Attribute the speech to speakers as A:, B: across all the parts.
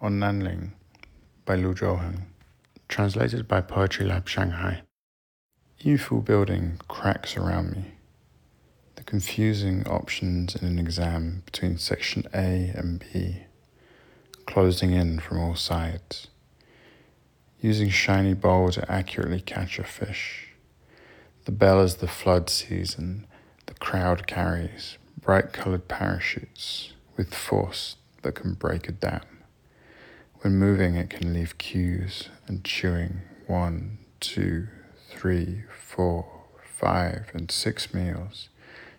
A: on Nanling by Lu Zhouheng. Translated by Poetry Lab Shanghai. Yifu building cracks around me. The confusing options in an exam between section A and B, closing in from all sides. Using shiny bowl to accurately catch a fish. The bell is the flood season. The crowd carries bright colored parachutes with force that can break a dam. When moving, it can leave cues and chewing one, two, three, four, five, and six meals,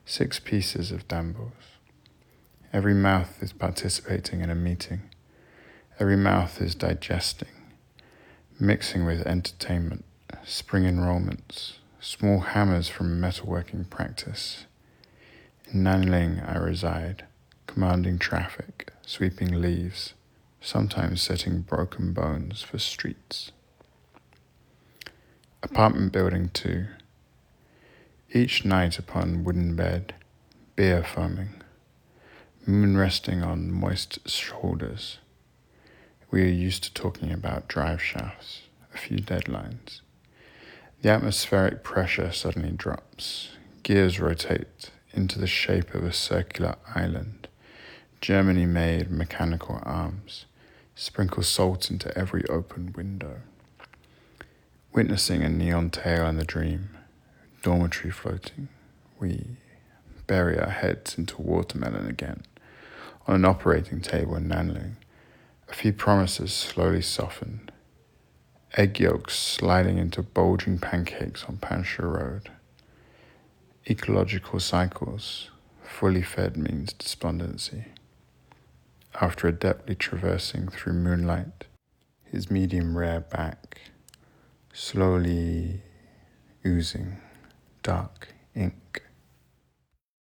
A: six pieces of dambos. Every mouth is participating in a meeting. Every mouth is digesting, mixing with entertainment, spring enrollments, small hammers from metalworking practice. In Nanling I reside, commanding traffic, sweeping leaves sometimes setting broken bones for streets. Apartment building 2. Each night upon wooden bed, beer foaming, moon resting on moist shoulders. We are used to talking about drive shafts, a few deadlines. The atmospheric pressure suddenly drops. Gears rotate into the shape of a circular island. Germany made mechanical arms sprinkle salt into every open window. Witnessing a neon tail in the dream, dormitory floating, we bury our heads into watermelon again. On an operating table in Nanling, a few promises slowly softened. Egg yolks sliding into bulging pancakes on Pansha Road. Ecological cycles, fully fed means despondency after adeptly traversing through moonlight, his medium rare back slowly oozing dark ink.